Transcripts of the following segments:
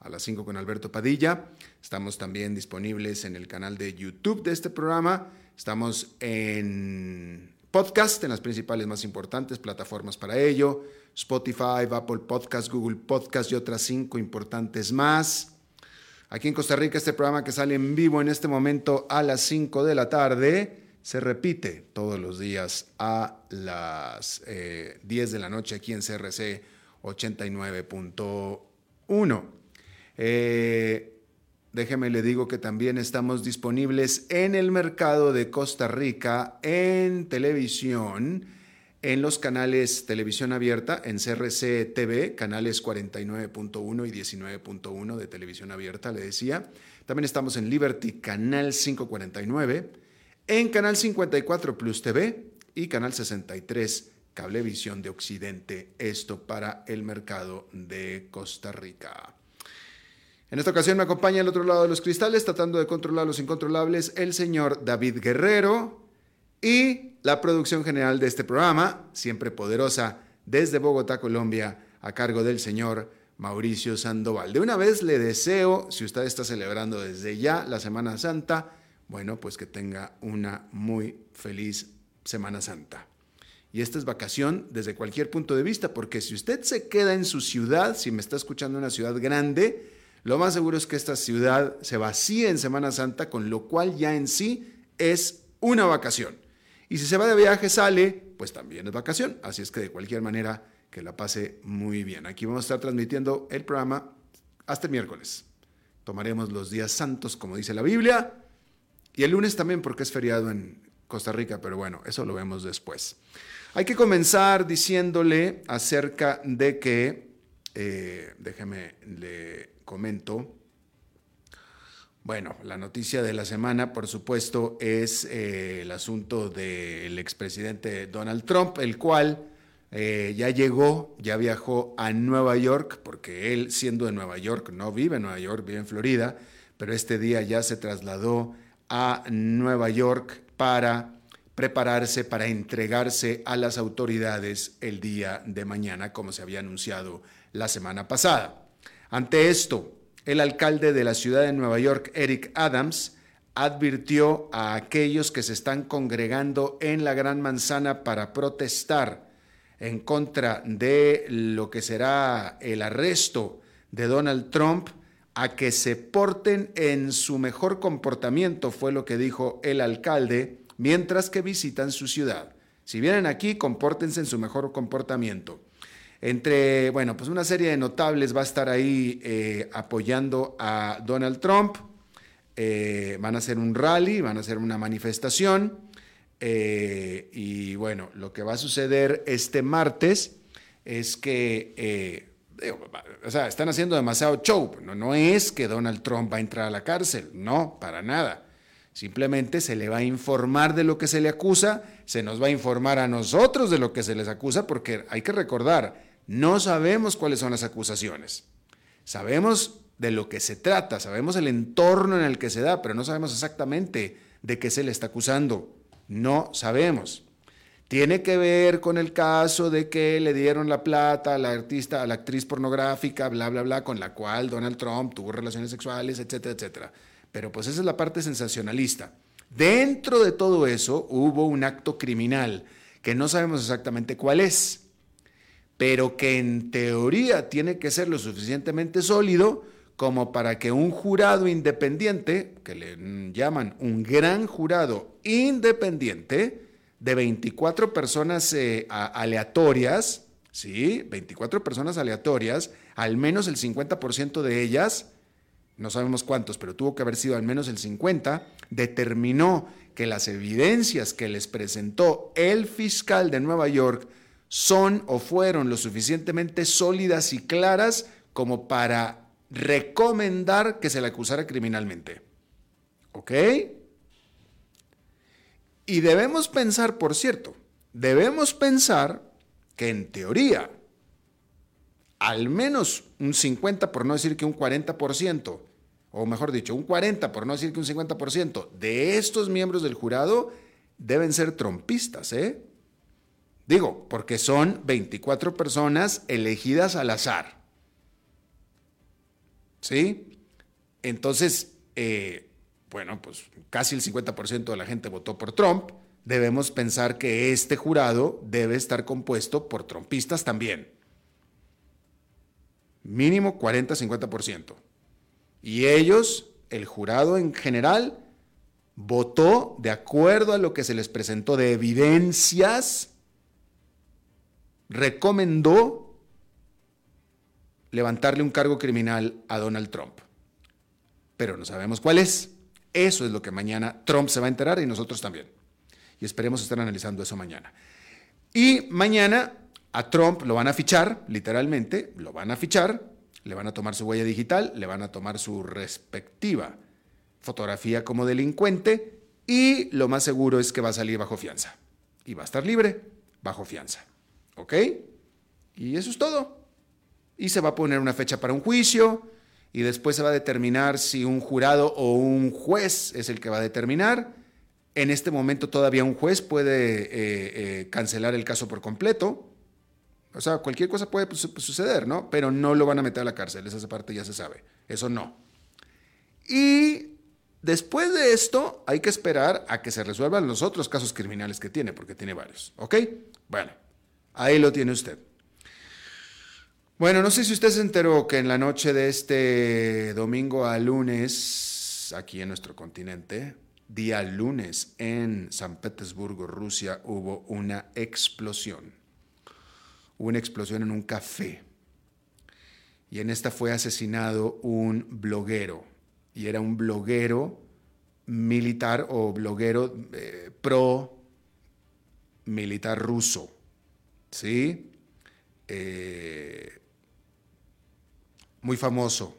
a las 5 con Alberto Padilla. Estamos también disponibles en el canal de YouTube de este programa. Estamos en podcast, en las principales más importantes plataformas para ello. Spotify, Apple Podcast, Google Podcast y otras cinco importantes más. Aquí en Costa Rica, este programa que sale en vivo en este momento a las 5 de la tarde se repite todos los días a las 10 eh, de la noche aquí en CRC 89.1. Eh, déjeme le digo que también estamos disponibles en el mercado de Costa Rica en televisión, en los canales Televisión Abierta, en CRC TV, canales 49.1 y 19.1 de Televisión Abierta, le decía. También estamos en Liberty, canal 549, en canal 54 Plus TV y canal 63 Cablevisión de Occidente, esto para el mercado de Costa Rica. En esta ocasión me acompaña al otro lado de los cristales, tratando de controlar los incontrolables, el señor David Guerrero y la producción general de este programa, siempre poderosa, desde Bogotá, Colombia, a cargo del señor Mauricio Sandoval. De una vez le deseo, si usted está celebrando desde ya la Semana Santa, bueno, pues que tenga una muy feliz Semana Santa. Y esta es vacación desde cualquier punto de vista, porque si usted se queda en su ciudad, si me está escuchando en una ciudad grande, lo más seguro es que esta ciudad se vacíe en Semana Santa, con lo cual ya en sí es una vacación. Y si se va de viaje, sale, pues también es vacación. Así es que de cualquier manera, que la pase muy bien. Aquí vamos a estar transmitiendo el programa hasta el miércoles. Tomaremos los días santos, como dice la Biblia, y el lunes también porque es feriado en Costa Rica, pero bueno, eso lo vemos después. Hay que comenzar diciéndole acerca de que, eh, déjeme, le comento. Bueno, la noticia de la semana, por supuesto, es eh, el asunto del expresidente Donald Trump, el cual eh, ya llegó, ya viajó a Nueva York, porque él, siendo de Nueva York, no vive en Nueva York, vive en Florida, pero este día ya se trasladó a Nueva York para prepararse, para entregarse a las autoridades el día de mañana, como se había anunciado la semana pasada. Ante esto, el alcalde de la ciudad de Nueva York, Eric Adams, advirtió a aquellos que se están congregando en la Gran Manzana para protestar en contra de lo que será el arresto de Donald Trump a que se porten en su mejor comportamiento, fue lo que dijo el alcalde, mientras que visitan su ciudad. Si vienen aquí, compórtense en su mejor comportamiento. Entre, bueno, pues una serie de notables va a estar ahí eh, apoyando a Donald Trump. Eh, van a hacer un rally, van a hacer una manifestación. Eh, y bueno, lo que va a suceder este martes es que, o sea, están haciendo demasiado show. No, no es que Donald Trump va a entrar a la cárcel, no, para nada. Simplemente se le va a informar de lo que se le acusa, se nos va a informar a nosotros de lo que se les acusa, porque hay que recordar, no sabemos cuáles son las acusaciones. Sabemos de lo que se trata, sabemos el entorno en el que se da, pero no sabemos exactamente de qué se le está acusando. No sabemos. Tiene que ver con el caso de que le dieron la plata a la artista, a la actriz pornográfica, bla, bla, bla, con la cual Donald Trump tuvo relaciones sexuales, etcétera, etcétera. Pero pues esa es la parte sensacionalista. Dentro de todo eso hubo un acto criminal que no sabemos exactamente cuál es pero que en teoría tiene que ser lo suficientemente sólido como para que un jurado independiente, que le llaman un gran jurado independiente, de 24 personas eh, aleatorias, ¿sí? 24 personas aleatorias, al menos el 50% de ellas, no sabemos cuántos, pero tuvo que haber sido al menos el 50, determinó que las evidencias que les presentó el fiscal de Nueva York son o fueron lo suficientemente sólidas y claras como para recomendar que se le acusara criminalmente. ¿Ok? Y debemos pensar, por cierto, debemos pensar que en teoría, al menos un 50, por no decir que un 40%, o mejor dicho, un 40, por no decir que un 50%, de estos miembros del jurado deben ser trompistas, ¿eh? Digo, porque son 24 personas elegidas al azar. ¿Sí? Entonces, eh, bueno, pues casi el 50% de la gente votó por Trump, debemos pensar que este jurado debe estar compuesto por trompistas también. Mínimo 40-50%. Y ellos, el jurado en general, votó de acuerdo a lo que se les presentó de evidencias, recomendó levantarle un cargo criminal a Donald Trump. Pero no sabemos cuál es. Eso es lo que mañana Trump se va a enterar y nosotros también. Y esperemos estar analizando eso mañana. Y mañana a Trump lo van a fichar, literalmente, lo van a fichar, le van a tomar su huella digital, le van a tomar su respectiva fotografía como delincuente y lo más seguro es que va a salir bajo fianza. Y va a estar libre bajo fianza. ¿Ok? Y eso es todo. Y se va a poner una fecha para un juicio y después se va a determinar si un jurado o un juez es el que va a determinar. En este momento todavía un juez puede eh, eh, cancelar el caso por completo. O sea, cualquier cosa puede suceder, ¿no? Pero no lo van a meter a la cárcel, esa parte ya se sabe. Eso no. Y después de esto hay que esperar a que se resuelvan los otros casos criminales que tiene, porque tiene varios. ¿Ok? Bueno, ahí lo tiene usted. Bueno, no sé si usted se enteró que en la noche de este domingo a lunes, aquí en nuestro continente, día lunes en San Petersburgo, Rusia, hubo una explosión. Hubo una explosión en un café. Y en esta fue asesinado un bloguero. Y era un bloguero militar o bloguero eh, pro militar ruso. ¿Sí? Eh, muy famoso.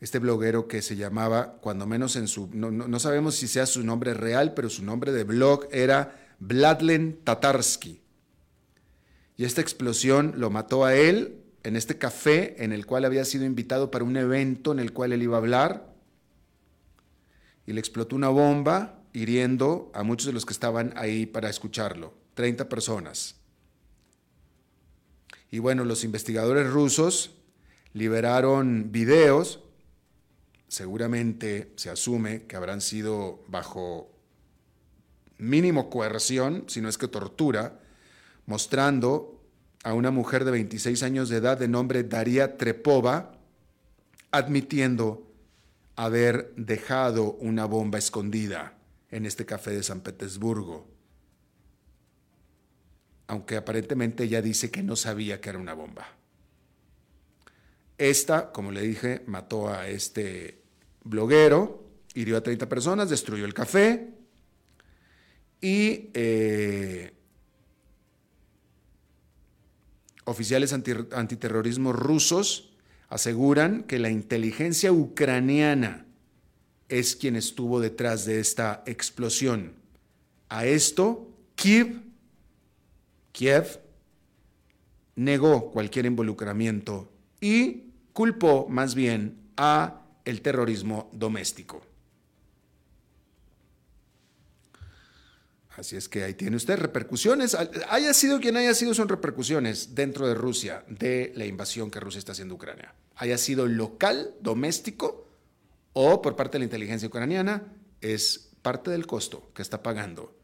Este bloguero que se llamaba, cuando menos en su, no, sabemos si sea su nombre real, pero su nombre de blog era Vladlen Tatarsky. Y esta explosión lo mató a él en este café en el cual había sido invitado para un evento en el cual él iba a hablar. Y le explotó una bomba hiriendo a muchos de los que estaban ahí para escucharlo, 30 personas. Y bueno, los investigadores rusos liberaron videos, seguramente se asume que habrán sido bajo mínimo coerción, si no es que tortura, mostrando a una mujer de 26 años de edad de nombre Daria Trepova, admitiendo haber dejado una bomba escondida en este café de San Petersburgo. Aunque aparentemente ella dice que no sabía que era una bomba. Esta, como le dije, mató a este bloguero, hirió a 30 personas, destruyó el café y eh, oficiales antiterrorismo rusos aseguran que la inteligencia ucraniana es quien estuvo detrás de esta explosión. A esto, Kiev, Kiev negó cualquier involucramiento y culpó más bien a el terrorismo doméstico. Así es que ahí tiene usted repercusiones. Haya sido quien haya sido, son repercusiones dentro de Rusia de la invasión que Rusia está haciendo a Ucrania. Haya sido local, doméstico o por parte de la inteligencia ucraniana, es parte del costo que está pagando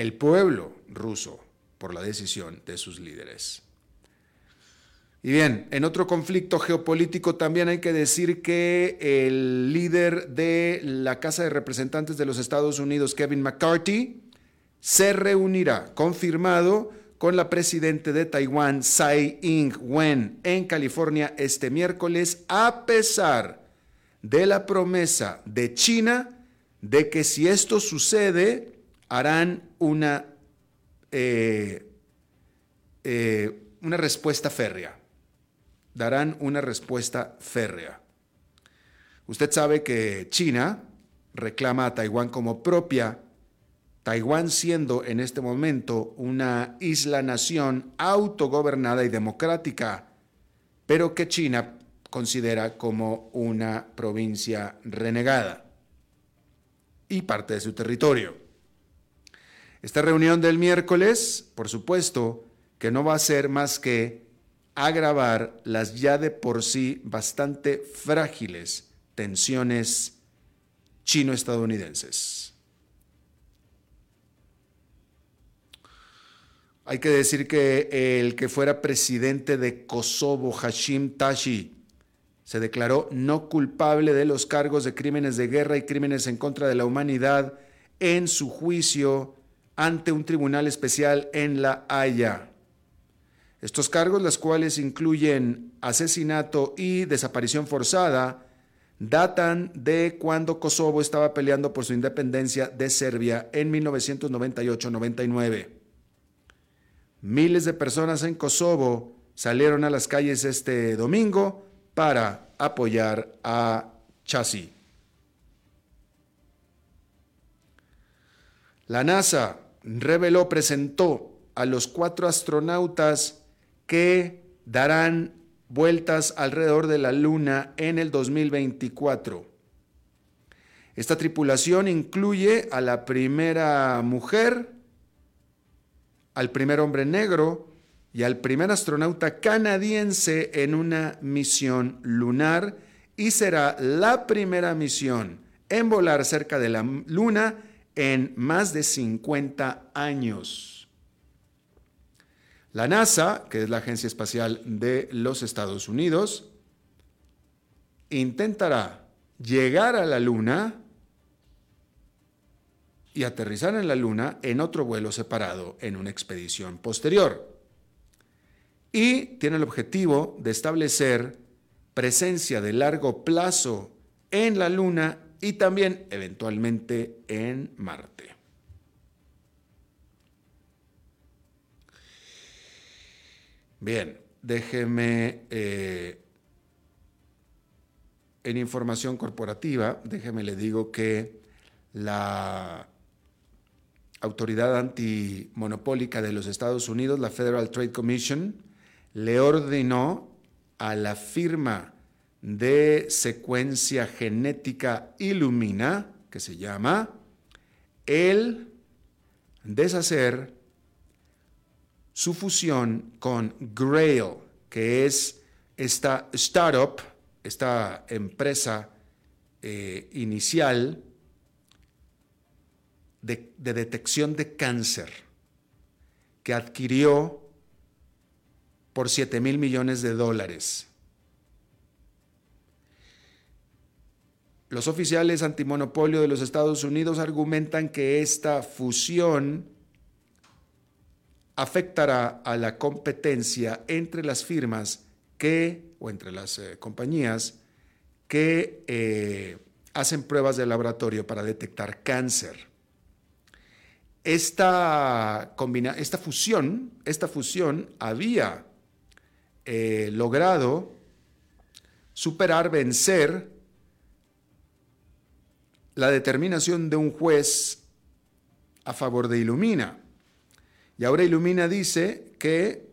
el pueblo ruso por la decisión de sus líderes. Y bien, en otro conflicto geopolítico también hay que decir que el líder de la Casa de Representantes de los Estados Unidos, Kevin McCarthy, se reunirá, confirmado, con la presidente de Taiwán, Tsai Ing-wen, en California este miércoles, a pesar de la promesa de China de que si esto sucede, harán una, eh, eh, una respuesta férrea darán una respuesta férrea. Usted sabe que China reclama a Taiwán como propia, Taiwán siendo en este momento una isla-nación autogobernada y democrática, pero que China considera como una provincia renegada y parte de su territorio. Esta reunión del miércoles, por supuesto, que no va a ser más que agravar las ya de por sí bastante frágiles tensiones chino-estadounidenses. Hay que decir que el que fuera presidente de Kosovo, Hashim Tashi, se declaró no culpable de los cargos de crímenes de guerra y crímenes en contra de la humanidad en su juicio ante un tribunal especial en La Haya. Estos cargos, los cuales incluyen asesinato y desaparición forzada, datan de cuando Kosovo estaba peleando por su independencia de Serbia en 1998-99. Miles de personas en Kosovo salieron a las calles este domingo para apoyar a Chasi. La NASA reveló, presentó a los cuatro astronautas que darán vueltas alrededor de la Luna en el 2024. Esta tripulación incluye a la primera mujer, al primer hombre negro y al primer astronauta canadiense en una misión lunar y será la primera misión en volar cerca de la Luna en más de 50 años. La NASA, que es la Agencia Espacial de los Estados Unidos, intentará llegar a la Luna y aterrizar en la Luna en otro vuelo separado en una expedición posterior. Y tiene el objetivo de establecer presencia de largo plazo en la Luna y también eventualmente en Marte. Bien, déjeme eh, en información corporativa, déjeme le digo que la autoridad antimonopólica de los Estados Unidos, la Federal Trade Commission, le ordenó a la firma de secuencia genética Illumina, que se llama, el deshacer su fusión con Grail, que es esta startup, esta empresa eh, inicial de, de detección de cáncer, que adquirió por 7 mil millones de dólares. Los oficiales antimonopolio de los Estados Unidos argumentan que esta fusión afectará a la competencia entre las firmas que, o entre las eh, compañías que eh, hacen pruebas de laboratorio para detectar cáncer. Esta, fusión, esta fusión había eh, logrado superar, vencer la determinación de un juez a favor de Ilumina. Y ahora Ilumina dice que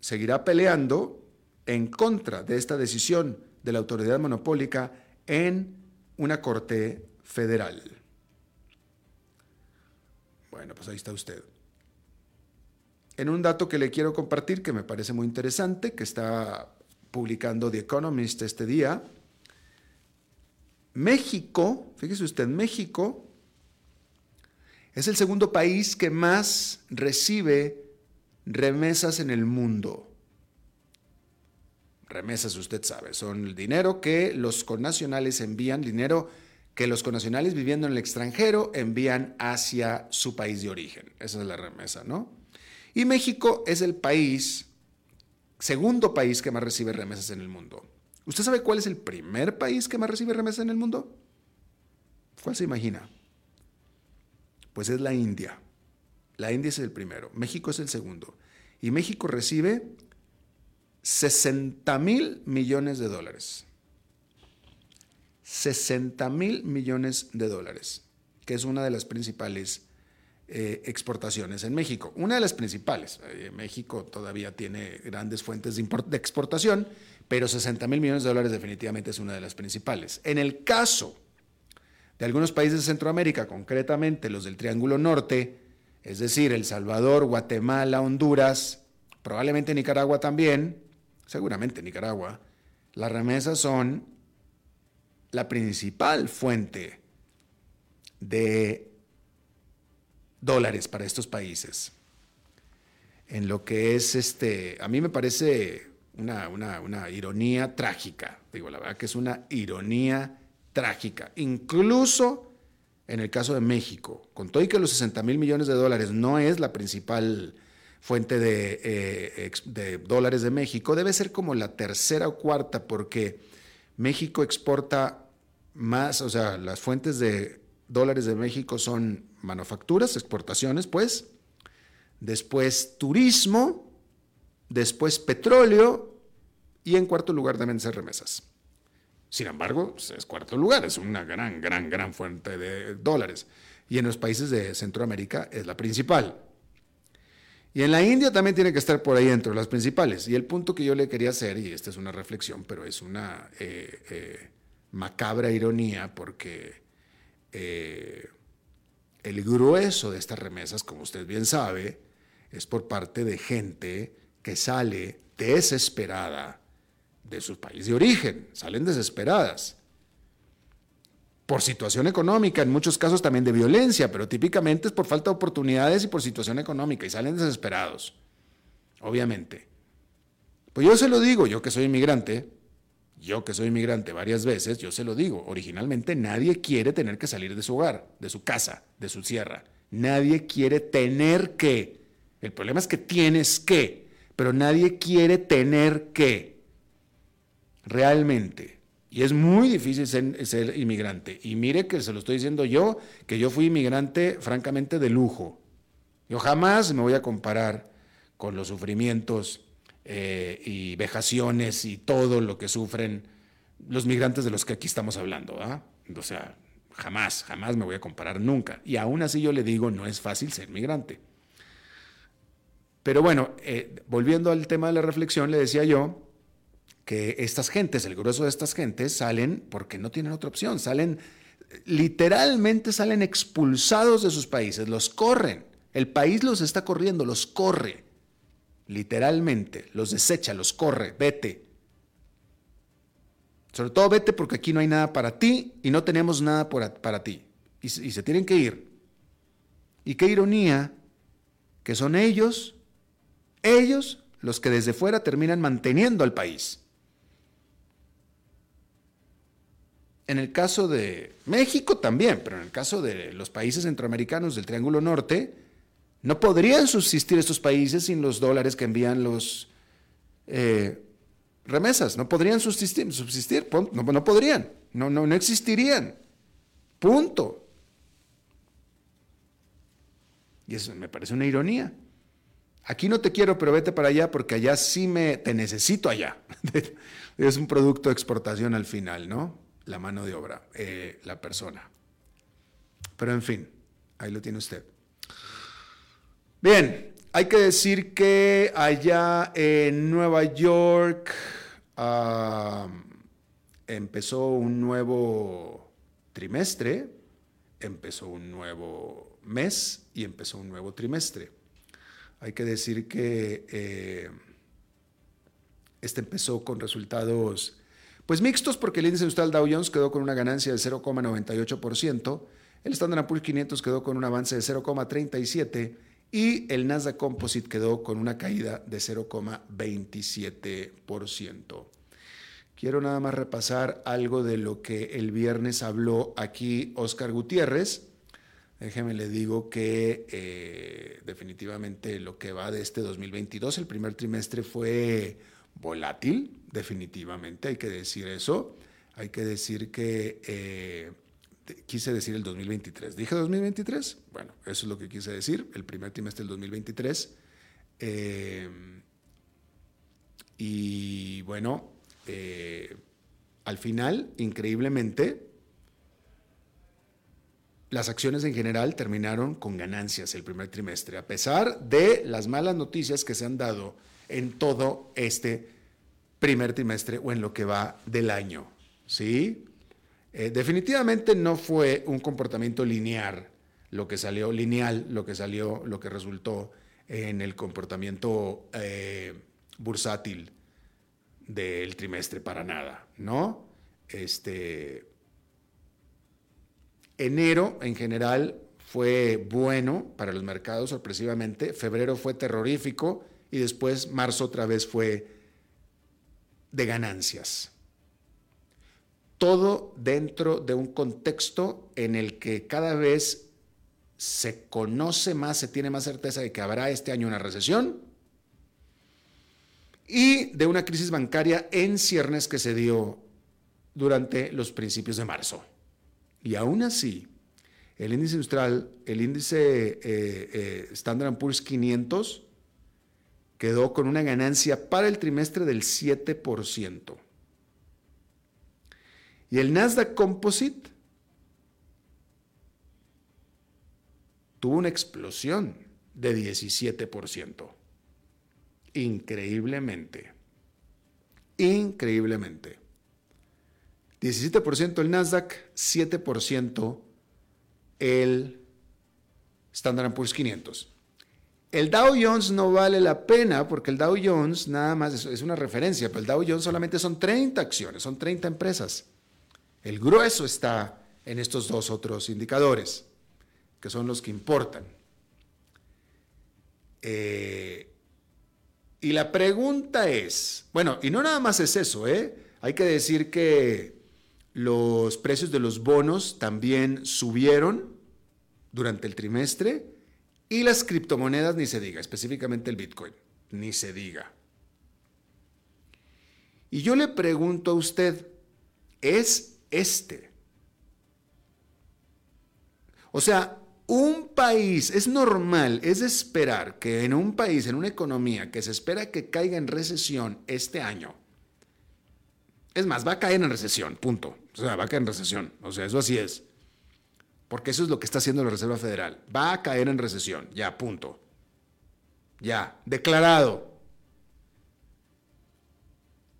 seguirá peleando en contra de esta decisión de la autoridad monopólica en una corte federal. Bueno, pues ahí está usted. En un dato que le quiero compartir que me parece muy interesante, que está publicando The Economist este día, México, fíjese usted, México es el segundo país que más recibe remesas en el mundo. Remesas, usted sabe, son el dinero que los connacionales envían, dinero que los connacionales viviendo en el extranjero envían hacia su país de origen. Esa es la remesa, ¿no? Y México es el país, segundo país que más recibe remesas en el mundo. ¿Usted sabe cuál es el primer país que más recibe remesas en el mundo? ¿Cuál se imagina? Pues es la India. La India es el primero, México es el segundo. Y México recibe 60 mil millones de dólares. 60 mil millones de dólares, que es una de las principales eh, exportaciones en México. Una de las principales. Eh, México todavía tiene grandes fuentes de, de exportación, pero 60 mil millones de dólares definitivamente es una de las principales. En el caso de algunos países de Centroamérica, concretamente los del Triángulo Norte, es decir, El Salvador, Guatemala, Honduras, probablemente Nicaragua también, seguramente Nicaragua, las remesas son la principal fuente de dólares para estos países. En lo que es este, a mí me parece una, una ironía trágica, digo, la verdad que es una ironía trágica. Incluso en el caso de México, con todo y que los 60 mil millones de dólares no es la principal fuente de, eh, de, dólares de México, debe ser como la tercera o cuarta, porque México exporta más, o sea, las fuentes de dólares de México son manufacturas, exportaciones, pues, después turismo, después petróleo y en cuarto lugar deben ser remesas. Sin embargo, pues, es cuarto lugar, es una gran, gran, gran fuente de dólares. Y en los países de Centroamérica es la principal. Y en la India también tiene que estar por ahí dentro, las principales. Y el punto que yo le quería hacer, y esta es una reflexión, pero es una eh, eh, macabra ironía, porque eh, el grueso de estas remesas, como usted bien sabe, es por parte de gente que sale desesperada de su país de origen, salen desesperadas. Por situación económica, en muchos casos también de violencia, pero típicamente es por falta de oportunidades y por situación económica y salen desesperados, obviamente. Pues yo se lo digo, yo que soy inmigrante, yo que soy inmigrante varias veces, yo se lo digo, originalmente nadie quiere tener que salir de su hogar, de su casa, de su sierra. Nadie quiere tener que. El problema es que tienes que, pero nadie quiere tener que realmente. Y es muy difícil ser, inmigrante. Y mire que se lo estoy diciendo yo, que yo fui inmigrante francamente de lujo. Yo jamás me voy a comparar con los sufrimientos eh, y vejaciones y todo lo que sufren los migrantes de los que aquí estamos hablando. O sea, jamás, jamás me voy a comparar nunca. Y aún así yo le digo, no es fácil ser migrante. Pero bueno, eh, volviendo al tema de la reflexión, le decía yo que estas gentes, el grueso de estas gentes, salen porque no tienen otra opción, salen, literalmente salen expulsados de sus países, los corren. El país los está corriendo, los corre, literalmente, los desecha, los corre, vete. Sobre todo vete porque aquí no hay nada para ti y no tenemos nada para, ti. y se tienen que ir. Y qué ironía que son ellos, ellos los que desde fuera terminan manteniendo al país. En el caso de México también, pero en el caso de los países centroamericanos del Triángulo Norte, no podrían subsistir estos países sin los dólares que envían los eh, remesas. No podrían subsistir, subsistir no, no, podrían, no, no, no existirían. Punto. Y eso me parece una ironía. Aquí no te quiero, pero vete para allá porque allá sí me te necesito allá. es un producto de exportación al final, ¿no? la mano de obra, eh, la persona. Pero en fin, ahí lo tiene usted. Bien, hay que decir que allá en Nueva York empezó un nuevo trimestre, empezó un nuevo mes y empezó un nuevo trimestre. Hay que decir que eh, este empezó con resultados pues mixtos porque el índice industrial Dow Jones quedó con una ganancia de 0,98%, el Standard Poor's 500 quedó con un avance de 0,37% y el Nasdaq Composite quedó con una caída de 0,27%. Quiero nada más repasar algo de lo que el viernes habló aquí Oscar Gutiérrez. Déjeme le digo que eh, definitivamente lo que va de este 2022, el primer trimestre fue volátil, definitivamente, hay que decir eso. Hay que decir que eh, quise decir el 2023. ¿Dije 2023? Bueno, eso es lo que quise decir, el primer trimestre del 2023. Eh, y bueno, al final, increíblemente, las acciones en general terminaron con ganancias el primer trimestre, a pesar de las malas noticias que se han dado en todo este primer trimestre o en lo que va del año. ¿Sí? Eh, definitivamente no fue un comportamiento lineal lo que salió, lineal lo que salió, lo que resultó en el comportamiento eh, bursátil del trimestre para nada, ¿no? Este, enero en general fue bueno para los mercados sorpresivamente, febrero fue terrorífico y después marzo otra vez fue de ganancias todo dentro de un contexto en el que cada vez se conoce más, se tiene más certeza de que habrá este año una recesión y de una crisis bancaria en ciernes que se dio durante los principios de marzo. Y aún así, el índice industrial, el índice eh, eh, Standard Poor's 500 quedó con una ganancia para el trimestre del 7%. Y el Nasdaq Composite tuvo una explosión de 17%. Increíblemente. Increíblemente. 17% el Nasdaq, 7% el Standard Poor's 500. El Dow Jones no vale la pena porque el Dow Jones nada más es, una referencia, pero el Dow Jones solamente son 30 acciones, son 30 empresas. El grueso está en estos dos otros indicadores, que son los que importan. Eh, y la pregunta es, bueno, y no nada más es eso, ¿eh? Hay que decir que los precios de los bonos también subieron durante el trimestre y las criptomonedas ni se diga, específicamente el Bitcoin, ni se diga. Y yo le pregunto a usted, ¿es este. O sea, un país, es normal, es esperar que en un país, en una economía que se espera que caiga en recesión este año, es más, va a caer en recesión, punto. O sea, va a caer en recesión. O sea, eso así es. Porque eso es lo que está haciendo la Reserva Federal. Va a caer en recesión, ya, punto. Ya, declarado.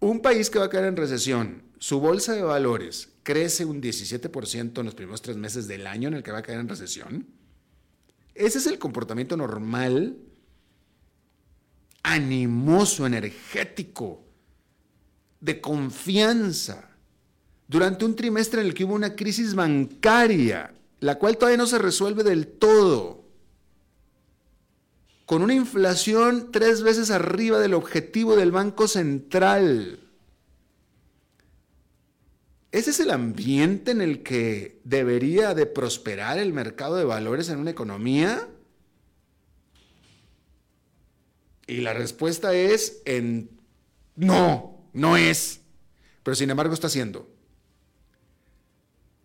Un país que va a caer en recesión, su bolsa de valores crece un 17% en los primeros tres meses del año en el que va a caer en recesión. Ese es el comportamiento normal, animoso, energético, de confianza, durante un trimestre en el que hubo una crisis bancaria, la cual todavía no se resuelve del todo, con una inflación tres veces arriba del objetivo del Banco Central ¿Ese es el ambiente en el que debería de prosperar el mercado de valores en una economía? Y la respuesta es en no, no es. Pero sin embargo está haciendo.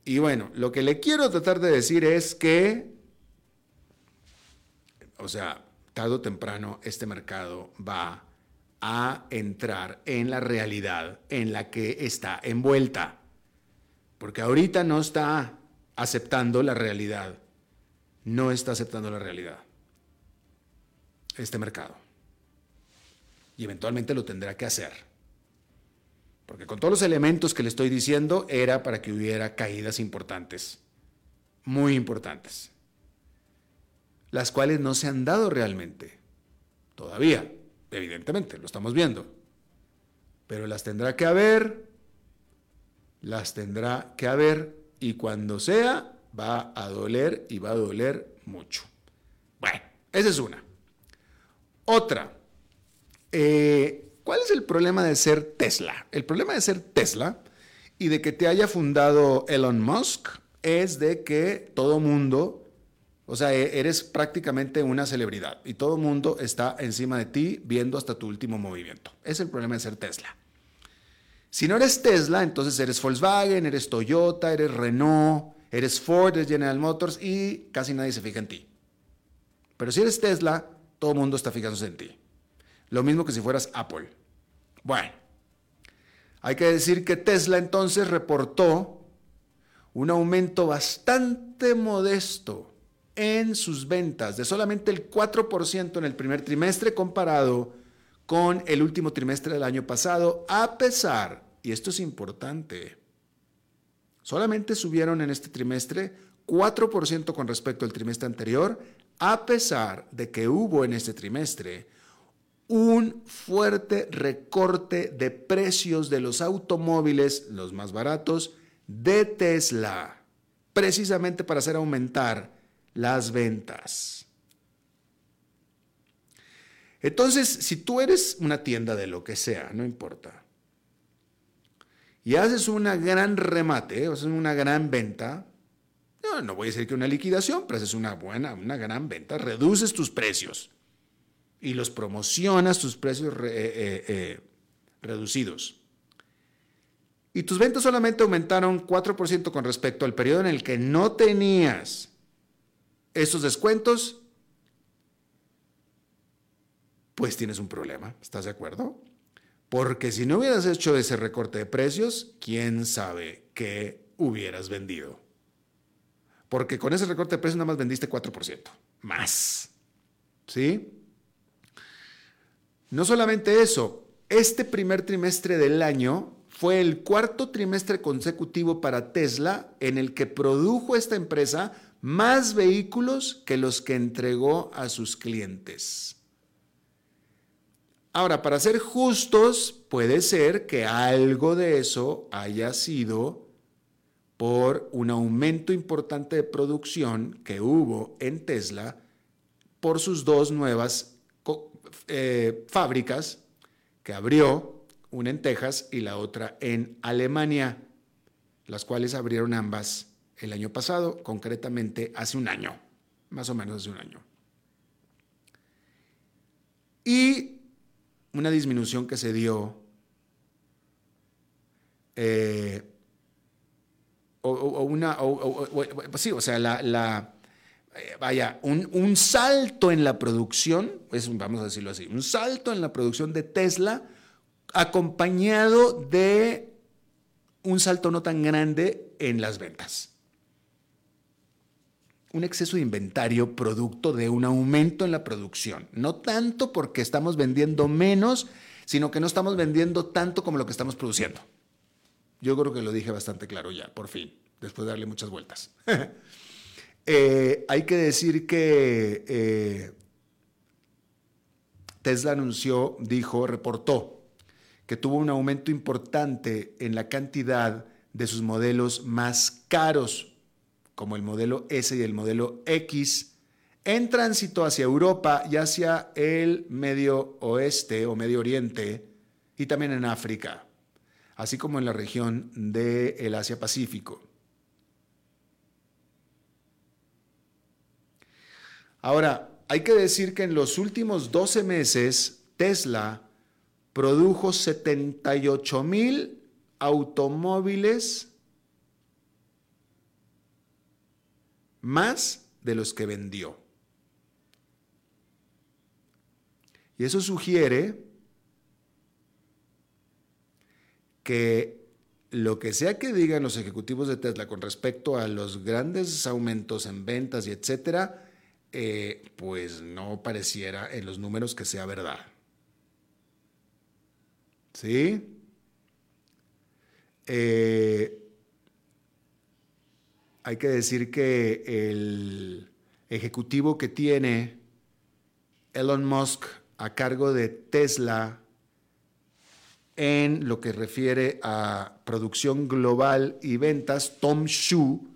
Y bueno, lo que le quiero tratar de decir es que, o sea, tarde o temprano este mercado va a entrar en la realidad en la que está envuelta porque ahorita no está aceptando la realidad, no está aceptando la realidad este mercado. Y eventualmente lo tendrá que hacer. Porque con todos los elementos que le estoy diciendo era para que hubiera caídas importantes, muy importantes, las cuales no se han dado realmente, todavía, evidentemente, lo estamos viendo, pero las tendrá que haber las tendrá que haber y cuando sea va a doler y va a doler mucho. Bueno, esa es una. Otra, eh, ¿cuál es el problema de ser Tesla? El problema de ser Tesla y de que te haya fundado Elon Musk es de que todo mundo, o sea, e-, eres prácticamente una celebridad y todo mundo está encima de ti viendo hasta tu último movimiento. Es el problema de ser Tesla. Si no eres Tesla, entonces eres Volkswagen, eres Toyota, eres Renault, eres Ford, eres General Motors y casi nadie se fija en ti. Pero si eres Tesla, todo mundo está fijándose en ti. Lo mismo que si fueras Apple. Bueno, hay que decir que Tesla entonces reportó un aumento bastante modesto en sus ventas, de solamente el 4% en el primer trimestre comparado con el último trimestre del año pasado, a pesar, y esto es importante, solamente subieron en este trimestre 4% con respecto al trimestre anterior, a pesar de que hubo en este trimestre un fuerte recorte de precios de los automóviles, los más baratos, de Tesla, precisamente para hacer aumentar las ventas. Entonces, si tú eres una tienda de lo que sea, no importa, y haces una gran remate, haces una gran venta, no, no voy a decir que una liquidación, pero haces una buena, una gran venta, reduces tus precios y los promocionas tus precios eh, eh, eh, reducidos. Y tus ventas solamente aumentaron 4% con respecto al periodo en el que no tenías esos descuentos, pues tienes un problema, ¿estás de acuerdo? Porque si no hubieras hecho ese recorte de precios, quién sabe qué hubieras vendido. Porque con ese recorte de precios nada más vendiste 4%, más. ¿Sí? No solamente eso, este primer trimestre del año fue el cuarto trimestre consecutivo para Tesla en el que produjo esta empresa más vehículos que los que entregó a sus clientes. Ahora, para ser justos, puede ser que algo de eso haya sido por un aumento importante de producción que hubo en Tesla por sus dos nuevas eh, fábricas que abrió, una en Texas y la otra en Alemania, las cuales abrieron ambas el año pasado, concretamente hace un año, más o menos hace un año. Y una disminución que se dio eh, o, una, sí, o sea, la vaya, un, salto en la producción, vamos a decirlo así, un salto en la producción de Tesla acompañado de un salto no tan grande en las ventas. Un exceso de inventario producto de un aumento en la producción. No tanto porque estamos vendiendo menos, sino que no estamos vendiendo tanto como lo que estamos produciendo. Yo creo que lo dije bastante claro ya, por fin, después de darle muchas vueltas. Eh, hay que decir que eh, Tesla anunció, dijo, reportó que tuvo un aumento importante en la cantidad de sus modelos más caros, como el modelo S y el modelo X, en tránsito hacia Europa y hacia el Medio Oeste o Medio Oriente y también en África, así como en la región del Asia Pacífico. Ahora, hay que decir que en los últimos 12 meses Tesla produjo 78 mil automóviles más de los que vendió. Y eso sugiere que lo que sea que digan los ejecutivos de Tesla con respecto a los grandes aumentos en ventas y etcétera, eh, pues no pareciera en los números que sea verdad. ¿Sí? Eh, hay que decir que el ejecutivo que tiene Elon Musk a cargo de Tesla en lo que refiere a producción global y ventas, Tom Shu,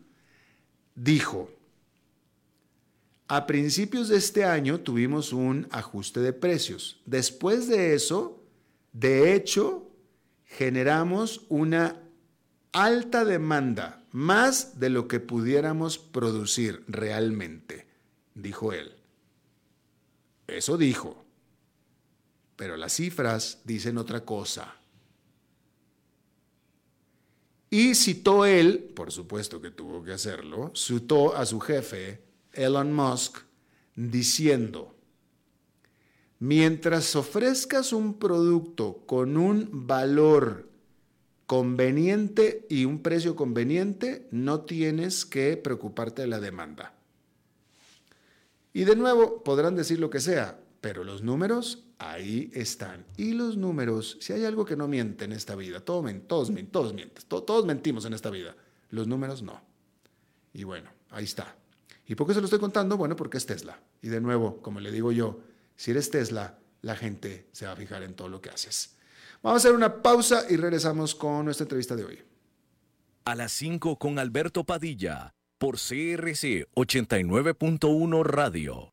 dijo, A principios de este año tuvimos un ajuste de precios. Después de eso, de hecho, generamos una alta demanda, más de lo que pudiéramos producir realmente, dijo él. Eso dijo. Pero las cifras dicen otra cosa. Y citó él, por supuesto que tuvo que hacerlo, citó a su jefe, Elon Musk, diciendo, mientras ofrezcas un producto con un valor conveniente y un precio conveniente, no tienes que preocuparte de la demanda. Y de nuevo, podrán decir lo que sea, pero los números ahí están. Y los números, si hay algo que no miente en esta vida, todos, todos, todos mentimos en esta vida, los números no. Y bueno, ahí está. ¿Y por qué se lo estoy contando? Bueno, porque es Tesla. Y de nuevo, como le digo yo, si eres Tesla, la gente se va a fijar en todo lo que haces. Vamos a hacer una pausa y regresamos con nuestra entrevista de hoy. A las 5 con Alberto Padilla por CRC 89.1 Radio.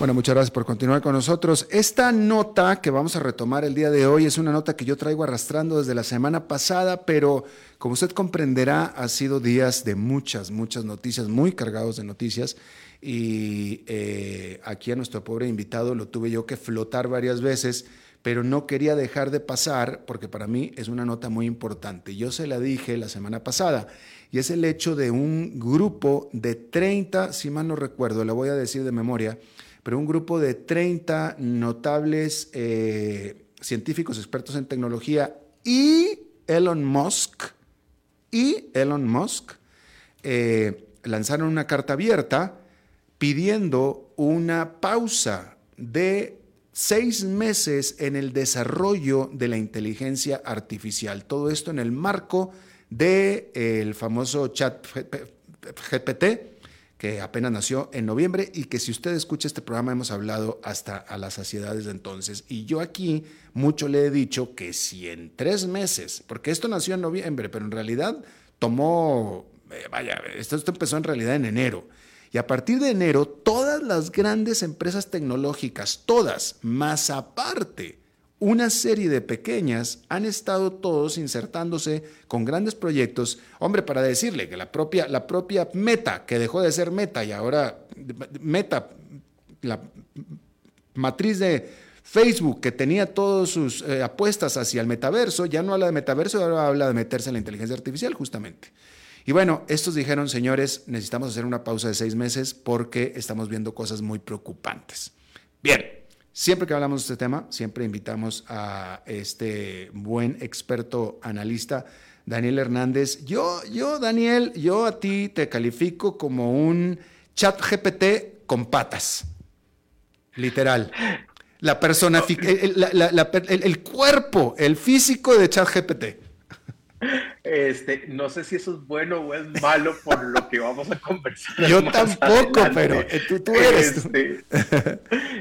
Bueno, muchas gracias por continuar con nosotros. Esta nota que vamos a retomar el día de hoy es una nota que yo traigo arrastrando desde la semana pasada, pero como usted comprenderá, ha sido días de muchas, muchas noticias, muy cargados de noticias. Y eh, aquí a nuestro pobre invitado lo tuve yo que flotar varias veces, pero no quería dejar de pasar porque para mí es una nota muy importante. Yo se la dije la semana pasada y es el hecho de un grupo de 30, si mal no recuerdo, le voy a decir de memoria, pero un grupo de 30 notables eh, científicos expertos en tecnología y Elon Musk, y Elon Musk eh, lanzaron una carta abierta pidiendo una pausa de seis meses en el desarrollo de la inteligencia artificial. Todo esto en el marco del de, famoso chat GPT, que apenas nació en noviembre y que si usted escucha este programa hemos hablado hasta a las saciedades de entonces. Y yo aquí mucho le he dicho que si en tres meses, porque esto nació en noviembre, pero en realidad tomó, eh, vaya, esto, esto empezó en realidad en enero. Y a partir de enero, todas las grandes empresas tecnológicas, todas, más aparte, una serie de pequeñas han estado todos insertándose con grandes proyectos. Hombre, para decirle que la propia, la propia Meta, que dejó de ser Meta y ahora Meta, la matriz de Facebook, que tenía todas sus eh, apuestas hacia el metaverso, ya no habla de metaverso, ahora habla de meterse en la inteligencia artificial, justamente. Y bueno, estos dijeron, señores, necesitamos hacer una pausa de seis meses porque estamos viendo cosas muy preocupantes. Bien, Siempre que hablamos de este tema, siempre invitamos a este buen experto analista, Daniel Hernández. Yo, yo, Daniel, yo a ti te califico como un chat GPT con patas. Literal. La persona, el, el, cuerpo, el físico de chat GPT. Este, no sé si eso es bueno o es malo por lo que vamos a conversar. Yo tampoco, pero eh, tú, eres. Este,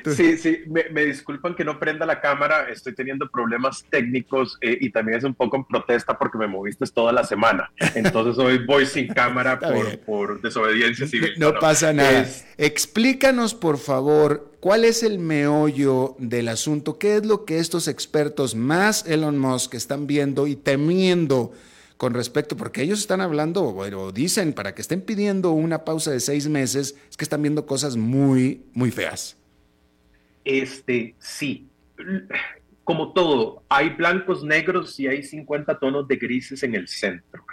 sí, sí, me, disculpan que no prenda la cámara, estoy teniendo problemas técnicos eh, y también es un poco en protesta porque me moviste toda la semana. Entonces hoy voy sin cámara por, desobediencia civil. No, pasa nada. Explícanos, por favor, cuál es el meollo del asunto, qué es lo que estos expertos más Elon Musk están viendo y temiendo con respecto, porque ellos están hablando, o dicen, para que estén pidiendo una pausa de seis meses, es que están viendo cosas muy, muy feas. Este, sí. como todo, hay blancos, negros y hay 50 tonos de grises en el centro.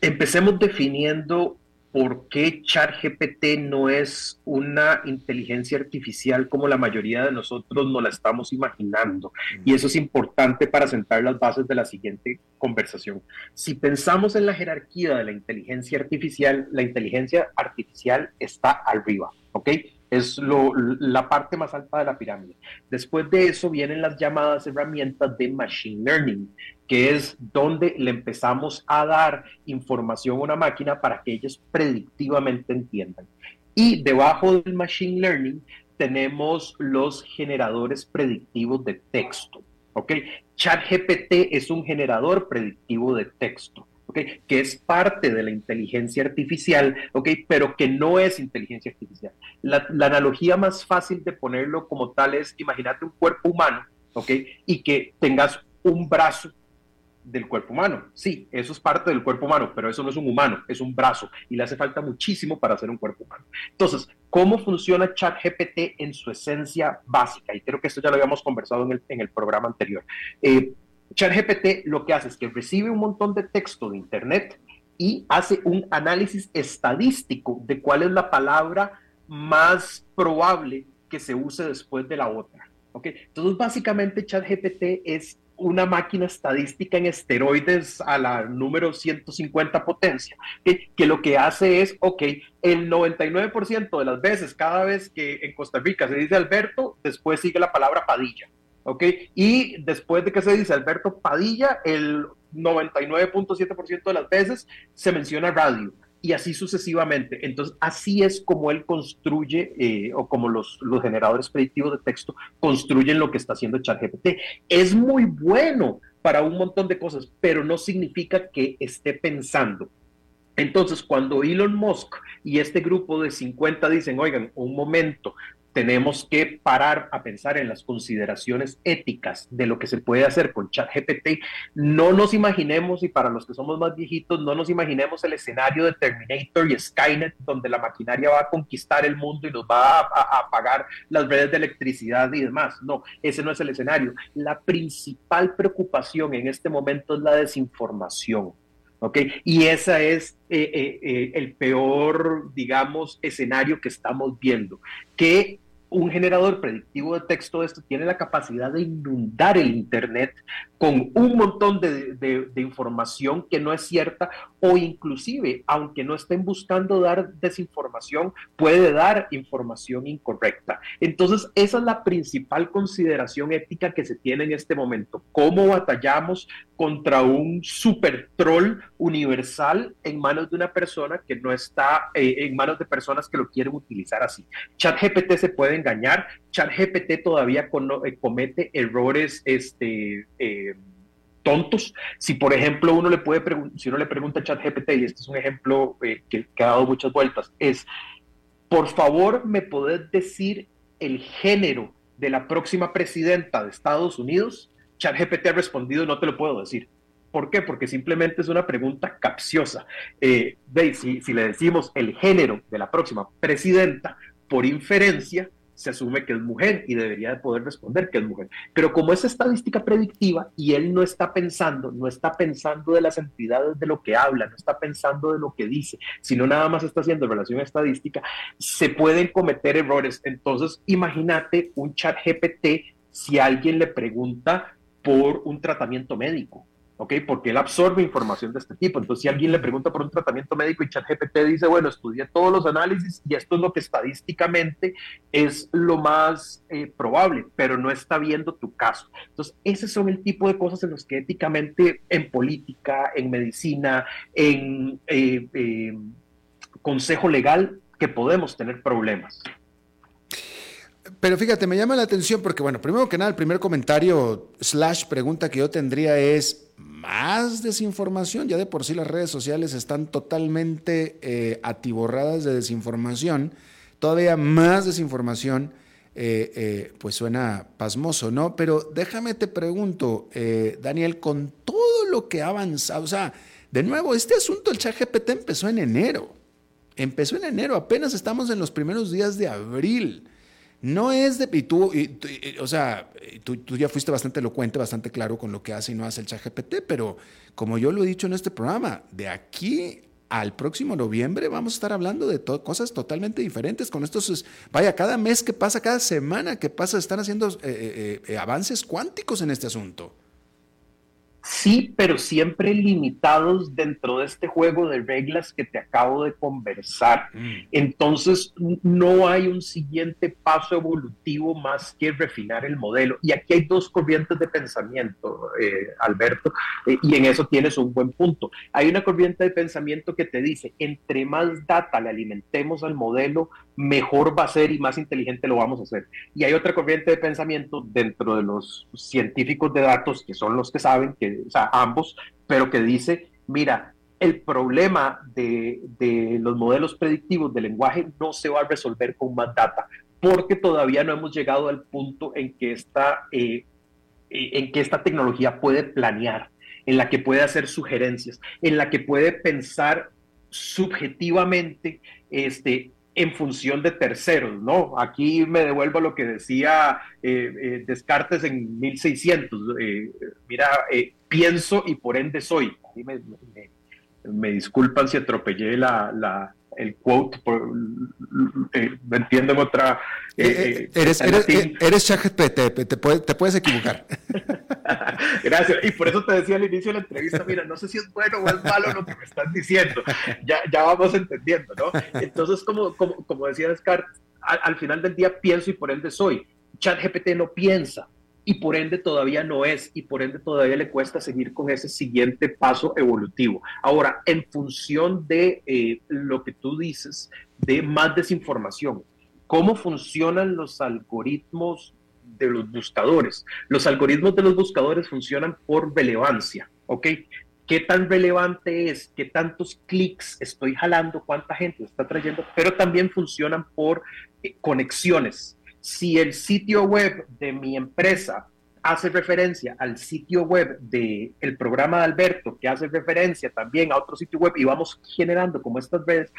Empecemos definiendo por qué ChatGPT no es una inteligencia artificial como la mayoría de nosotros nos la estamos imaginando. Y eso es importante para sentar las bases de la siguiente conversación. Si pensamos en la jerarquía de la inteligencia artificial, la inteligencia artificial está arriba, ¿ok? Es la parte más alta de la pirámide. Después de eso vienen las llamadas herramientas de Machine Learning, que es donde le empezamos a dar información a una máquina para que ellos predictivamente entiendan. Y debajo del Machine Learning tenemos los generadores predictivos de texto. ¿ok? ChatGPT es un generador predictivo de texto que es parte de la inteligencia artificial, pero que no es inteligencia artificial. La, analogía más fácil de ponerlo como tal es, imagínate un cuerpo humano y que tengas un brazo del cuerpo humano. Sí, eso es parte del cuerpo humano, pero eso no es un humano, es un brazo y le hace falta muchísimo para ser un cuerpo humano. Entonces, ¿cómo funciona ChatGPT en su esencia básica? Y creo que esto ya lo habíamos conversado en el, en el programa anterior. Eh, ChatGPT lo que hace es que recibe un montón de texto de Internet y hace un análisis estadístico de cuál es la palabra más probable que se use después de la otra. Entonces, básicamente, ChatGPT es una máquina estadística en esteroides a la número 150 potencia, que lo que hace es, ok, el 99% de las veces, cada vez que en Costa Rica se dice Alberto, después sigue la palabra Padilla. ¿Ok? Y después de que se dice Alberto Padilla, el 99.7% de las veces se menciona radio y así sucesivamente. Entonces, así es como él construye, eh, o como los, los generadores predictivos de texto construyen lo que está haciendo ChatGPT. Es muy bueno para un montón de cosas, pero no significa que esté pensando. Entonces, cuando Elon Musk y este grupo de 50 dicen, oigan, un momento, tenemos que parar a pensar en las consideraciones éticas de lo que se puede hacer con ChatGPT. No nos imaginemos, y para los que somos más viejitos, no nos imaginemos el escenario de Terminator y Skynet, donde la maquinaria va a conquistar el mundo y nos va a, apagar las redes de electricidad y demás. No, ese no es el escenario. La principal preocupación en este momento es la desinformación. ¿Ok? Y ese es eh, eh, eh, el peor, digamos, escenario que estamos viendo, que un generador predictivo de texto de esto tiene la capacidad de inundar el Internet con un montón de, información que no es cierta o inclusive, aunque no estén buscando dar desinformación, puede dar información incorrecta. Entonces, esa es la principal consideración ética que se tiene en este momento. ¿Cómo batallamos contra un super troll universal en manos de una persona que no está eh, en manos de personas que lo quieren utilizar así? ChatGPT se puede engañar, ChatGPT todavía eh, comete errores este, eh, tontos. Si, por ejemplo, uno le puede si uno le pregunta a ChatGPT, y este es un ejemplo que, que ha dado muchas vueltas, es, por favor, ¿me podés decir el género de la próxima presidenta de Estados Unidos? ChatGPT ha respondido, no te lo puedo decir. ¿Por qué? Porque simplemente es una pregunta capciosa. Eh, si, si le decimos el género de la próxima presidenta, por inferencia, se asume que es mujer y debería de poder responder que es mujer. Pero como es estadística predictiva y él no está pensando, no está pensando de las entidades de lo que habla, no está pensando de lo que dice, sino nada más está haciendo relación estadística, se pueden cometer errores. Entonces, imagínate un chat GPT si alguien le pregunta por un tratamiento médico, ¿ok? Porque él absorbe información de este tipo. Entonces, si alguien le pregunta por un tratamiento médico y ChatGPT dice, bueno, estudié todos los análisis y esto es lo que estadísticamente es lo más eh, probable, pero no está viendo tu caso. Entonces, ese son el tipo de cosas en los que éticamente en política, en medicina, en eh, eh, consejo legal, que podemos tener problemas. Pero fíjate, me llama la atención porque, bueno, primero que nada, el primer comentario slash pregunta que yo tendría es, ¿más desinformación? Ya de por sí las redes sociales están totalmente eh, atiborradas de desinformación. Todavía más desinformación, eh, eh, pues suena pasmoso, ¿no? Pero déjame te pregunto, Daniel, con todo lo que ha avanzado, o sea, de nuevo, este asunto del chat GPT empezó en enero. Empezó en enero, apenas estamos en los primeros días de abril. No es de. Y o sea, eh, tú, tú, ya fuiste bastante elocuente, bastante claro con lo que hace y no hace el ChatGPT, pero como yo lo he dicho en este programa, de aquí al próximo noviembre vamos a estar hablando de cosas totalmente diferentes con estos, vaya, cada mes que pasa, cada semana que pasa, están haciendo eh, eh, eh, avances cuánticos en este asunto. Sí, pero siempre limitados dentro de este juego de reglas que te acabo de conversar. Mm. Entonces, no hay un siguiente paso evolutivo más que refinar el modelo. Y aquí hay dos corrientes de pensamiento, eh, Alberto, eh, y en eso tienes un buen punto. Hay una corriente de pensamiento que te dice, entre más data le alimentemos al modelo, mejor va a ser y más inteligente lo vamos a hacer. Y hay otra corriente de pensamiento dentro de los científicos de datos, que son los que saben, que, o sea, ambos, pero que dice, mira, el problema de, los modelos predictivos de lenguaje no se va a resolver con más data, porque todavía no hemos llegado al punto en que esta, eh, en que esta tecnología puede planear, en la que puede hacer sugerencias, en la que puede pensar subjetivamente este, en función de terceros, ¿no? Aquí me devuelvo lo que decía eh, eh, Descartes en 1600, eh, mira, pienso y por ende soy. Me, me, disculpan si atropellé la, el quote, por, me entienden otra... eres, eres, eres te, te puedes equivocar. Gracias. Y por eso te decía al inicio de la entrevista, mira, no sé si es bueno o es malo lo que me están diciendo. Ya, ya vamos entendiendo, ¿no? Entonces, como, como, como decía Descartes, al, final del día pienso y por ende soy. ChatGPT no piensa y por ende todavía no es y por ende todavía le cuesta seguir con ese siguiente paso evolutivo. Ahora, en función de eh, lo que tú dices, de más desinformación, ¿cómo funcionan los algoritmos de los buscadores. Los algoritmos de los buscadores funcionan por relevancia, ¿ok? ¿Qué tan relevante es? ¿Qué tantos clics estoy jalando? ¿Cuánta gente está trayendo? Pero también funcionan por eh, conexiones. Si el sitio web de mi empresa hace referencia al sitio web del el programa de Alberto, que hace referencia también a otro sitio web y vamos generando como estas redes,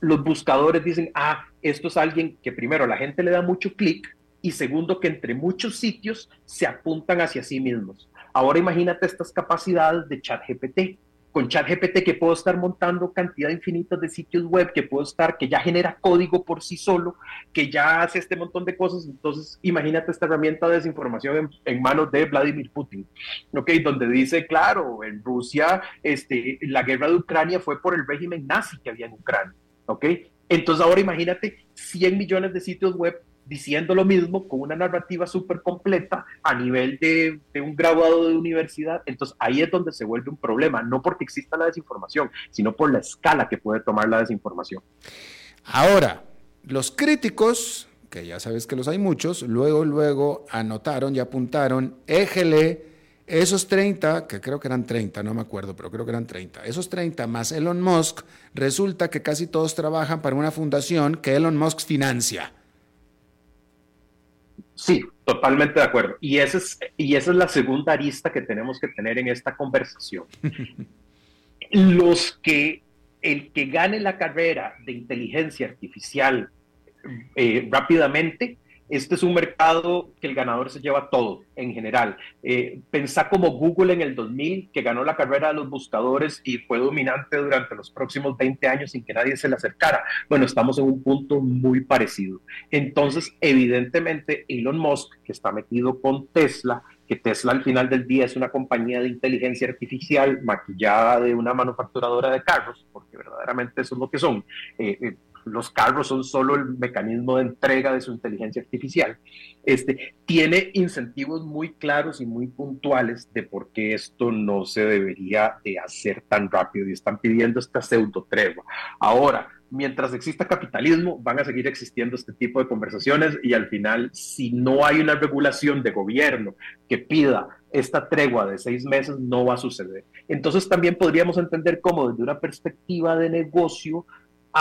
los buscadores dicen, ah, esto es alguien que primero la gente le da mucho clic y segundo, que entre muchos sitios se apuntan hacia sí mismos. Ahora imagínate estas capacidades de ChatGPT. Con ChatGPT que puedo estar montando cantidad infinita de sitios web, que puedo estar, que ya genera código por sí solo, que ya hace este montón de cosas. Entonces, imagínate esta herramienta de desinformación en, manos de Vladimir Putin, ¿ok? Donde dice, claro, en Rusia, este, la guerra de Ucrania fue por el régimen nazi que había en Ucrania, ¿ok? Entonces ahora imagínate 100 millones de sitios web diciendo lo mismo con una narrativa súper completa a nivel de, un graduado de universidad. Entonces ahí es donde se vuelve un problema, no porque exista la desinformación, sino por la escala que puede tomar la desinformación. Ahora, los críticos, que ya sabes que los hay muchos, luego, luego anotaron y apuntaron, éjele. Esos 30, que creo que eran 30, no me acuerdo, pero creo que eran 30, esos 30 más Elon Musk, resulta que casi todos trabajan para una fundación que Elon Musk financia. Sí, totalmente de acuerdo. Y, ese es, y esa es la segunda arista que tenemos que tener en esta conversación. Los que, el que gane la carrera de inteligencia artificial eh, rápidamente este es un mercado que el ganador se lleva todo en general. Eh, pensá como Google en el 2000, que ganó la carrera de los buscadores y fue dominante durante los próximos 20 años sin que nadie se le acercara. Bueno, estamos en un punto muy parecido. Entonces, evidentemente, Elon Musk, que está metido con Tesla, que Tesla al final del día es una compañía de inteligencia artificial maquillada de una manufacturadora de carros, porque verdaderamente eso es lo que son. Eh, eh, los carros son solo el mecanismo de entrega de su inteligencia artificial, este, tiene incentivos muy claros y muy puntuales de por qué esto no se debería de hacer tan rápido y están pidiendo esta pseudo tregua. Ahora, mientras exista capitalismo, van a seguir existiendo este tipo de conversaciones y al final, si no hay una regulación de gobierno que pida esta tregua de seis meses, no va a suceder. Entonces también podríamos entender cómo desde una perspectiva de negocio,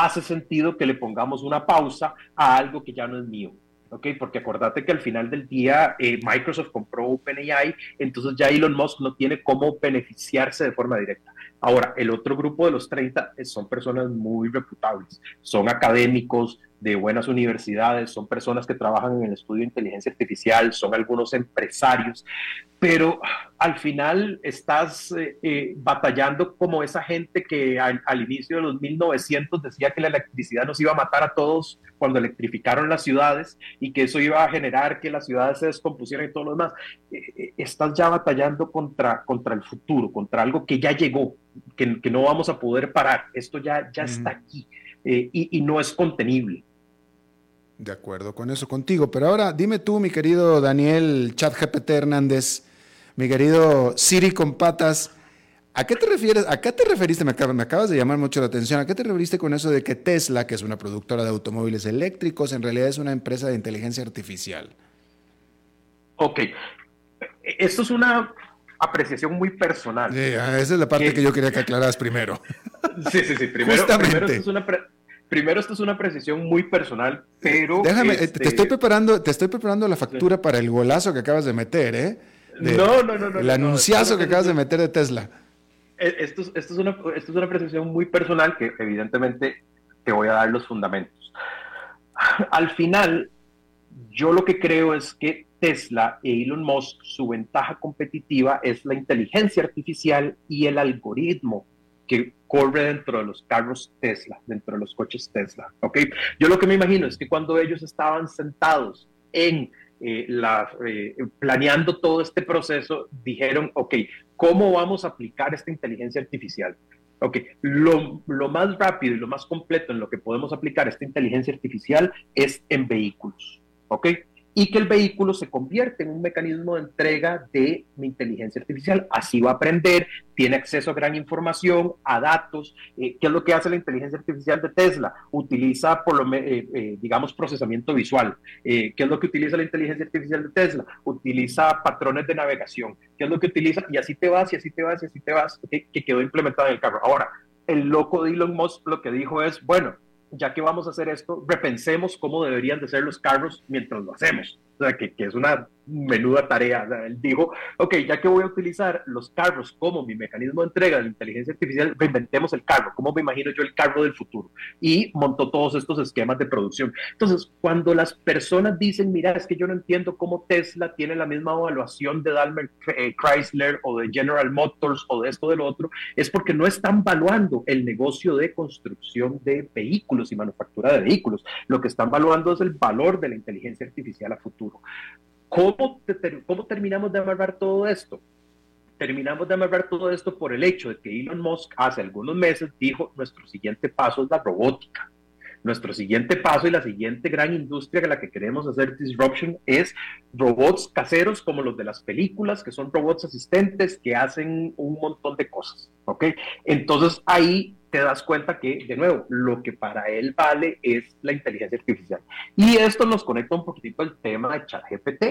hace sentido que le pongamos una pausa a algo que ya no es mío. ¿ok? Porque acordate que al final del día eh, Microsoft compró OpenAI, entonces ya Elon Musk no tiene cómo beneficiarse de forma directa. Ahora, el otro grupo de los 30 son personas muy reputables, son académicos, de buenas universidades, son personas que trabajan en el estudio de inteligencia artificial, son algunos empresarios, pero al final estás eh, eh, batallando como esa gente que al, inicio de los 1900 decía que la electricidad nos iba a matar a todos cuando electrificaron las ciudades y que eso iba a generar que las ciudades se descompusieran y todo lo demás. Eh, estás ya batallando contra, contra el futuro, contra algo que ya llegó, que, que no vamos a poder parar. Esto ya, ya está aquí. Y, y, no es contenible. De acuerdo con eso contigo. Pero ahora dime tú, mi querido Daniel ChatGPT Hernández, mi querido Siri con patas, ¿a qué te refieres? ¿A qué te referiste? Me, me acabas de llamar mucho la atención. ¿A qué te referiste con eso de que Tesla, que es una productora de automóviles eléctricos, en realidad es una empresa de inteligencia artificial? Ok. Esto es una apreciación muy personal. Ah, esa es la parte que, yo quería que aclararas primero. Sí, sí, sí. Primero, primero esto es una primero esto es una precisión muy personal, pero... Déjame, eh, te, este estoy preparando, te estoy preparando la factura para el golazo que acabas de meter, ¿eh? no, no, no, no. El anunciazo que acabas de meter de Tesla. Eh, esto, esto, es una, esto es una precisión muy personal que evidentemente te voy a dar los fundamentos. Al final, yo lo que creo es que Tesla e Elon Musk, su ventaja competitiva es la inteligencia artificial y el algoritmo que corre dentro de los carros Tesla, dentro de los coches Tesla. ¿ok? Yo lo que me imagino es que cuando ellos estaban sentados en eh, la, eh, planeando todo este proceso, dijeron, ok, ¿cómo vamos a aplicar esta inteligencia artificial? Ok, lo, lo, más rápido y lo más completo en lo que podemos aplicar esta inteligencia artificial es en vehículos. ¿Ok? Y que el vehículo se convierte en un mecanismo de entrega de inteligencia artificial. Así va a aprender, tiene acceso a gran información, a datos. Eh, ¿Qué es lo que hace la inteligencia artificial de Tesla? Utiliza, por lo eh, eh, digamos, procesamiento visual. ¿Qué es lo que utiliza la inteligencia artificial de Tesla? Utiliza patrones de navegación. ¿Qué es lo que utiliza? Y así te vas, y así te vas, y así te vas, que quedó implementado en el carro. Ahora, el loco de Elon Musk lo que dijo es, bueno, ya que vamos a hacer esto, repensemos cómo deberían de ser los carros mientras lo hacemos. O sea, que, que es una menuda tarea. él dijo, ok, ya que voy a utilizar los carros como mi mecanismo de entrega de la inteligencia artificial, reinventemos el carro. ¿Cómo me imagino yo el carro del futuro? Y montó todos estos esquemas de producción. Entonces, cuando las personas dicen, mira, es que yo no entiendo cómo Tesla tiene la misma evaluación de Daimler eh, Chrysler o de General Motors o de esto del otro, es porque no están valuando el negocio de construcción de vehículos y manufactura de vehículos. Lo que están valuando es el valor de la inteligencia artificial a futuro. ¿Cómo, ¿Cómo terminamos de amarrar todo esto? Terminamos de amarrar todo esto por el hecho de que Elon Musk hace algunos meses dijo, nuestro siguiente paso es la robótica. Nuestro siguiente paso y la siguiente gran industria que la que queremos hacer disruption es robots caseros como los de las películas, que son robots asistentes que hacen un montón de cosas. ¿ok? Entonces ahí te das cuenta que, de nuevo, lo que para él vale es la inteligencia artificial. Y esto nos conecta un poquitito al tema de ChatGPT.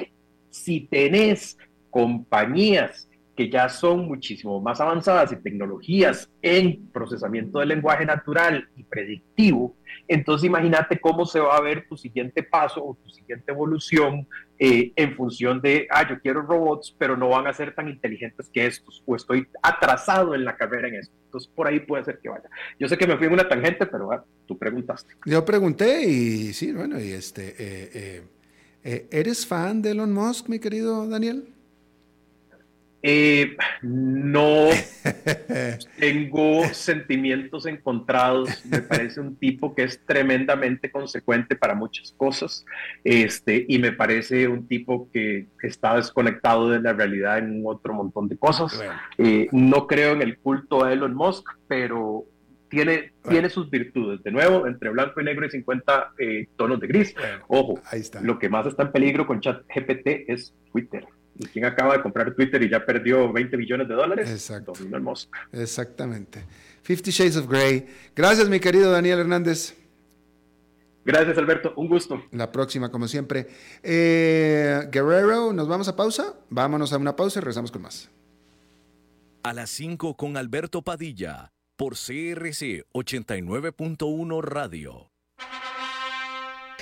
Si tenés compañías que ya son muchísimo más avanzadas y tecnologías en procesamiento del lenguaje natural y predictivo, entonces imagínate cómo se va a ver tu siguiente paso o tu siguiente evolución eh, en función de, ah, yo quiero robots, pero no van a ser tan inteligentes que estos, o estoy atrasado en la carrera en esto. Entonces por ahí puede ser que vaya. Yo sé que me fui en una tangente, pero ah, tú preguntaste. Yo pregunté y sí, bueno, y este, eh, eh, ¿eres fan de Elon Musk, mi querido Daniel? Eh, no tengo sentimientos encontrados. Me parece un tipo que es tremendamente consecuente para muchas cosas. Este, y me parece un tipo que está desconectado de la realidad en otro montón de cosas. Eh, no creo en el culto a Elon Musk, pero tiene, tiene sus virtudes. De nuevo, entre blanco y negro y 50 eh, tonos de gris. Ojo, lo que más está en peligro con ChatGPT es Twitter. ¿Y quién acaba de comprar Twitter y ya perdió 20 billones de dólares? Exacto. Exactamente. Fifty Shades of Grey. Gracias, mi querido Daniel Hernández. Gracias, Alberto. Un gusto. La próxima, como siempre. Eh, Guerrero, ¿nos vamos a pausa? Vámonos a una pausa y regresamos con más. A las 5 con Alberto Padilla, por CRC 89.1 Radio.